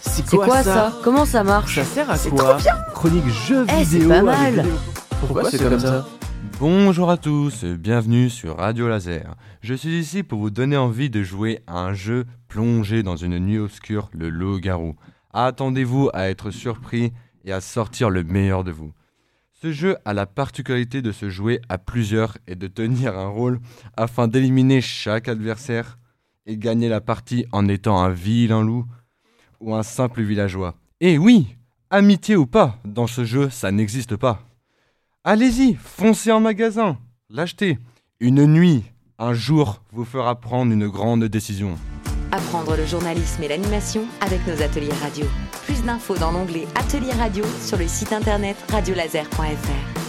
C'est quoi, ça Comment ça marche Ça sert à C'est quoi trop bien Chronique jeux Eh, c'est vidéo. pas avec mal. vidéo. Pourquoi c'est comme ça Bonjour à tous, bienvenue sur Radio Laser. Je suis ici pour vous donner envie de jouer à un jeu plongé dans une nuit obscure, le loup-garou. Attendez-vous à être surpris et à sortir le meilleur de vous. Ce jeu a la particularité de se jouer à plusieurs et de tenir un rôle afin d'éliminer chaque adversaire et gagner la partie en étant un vilain loup ou un simple villageois. Et oui, amitié ou pas, dans ce jeu, ça n'existe pas. Allez-y, foncez en magasin, l'achetez. Une nuit, un jour, vous fera prendre une grande décision. Apprendre le journalisme et l'animation avec nos ateliers radio. Plus d'infos dans l'onglet Ateliers radio sur le site internet radiolaser.fr.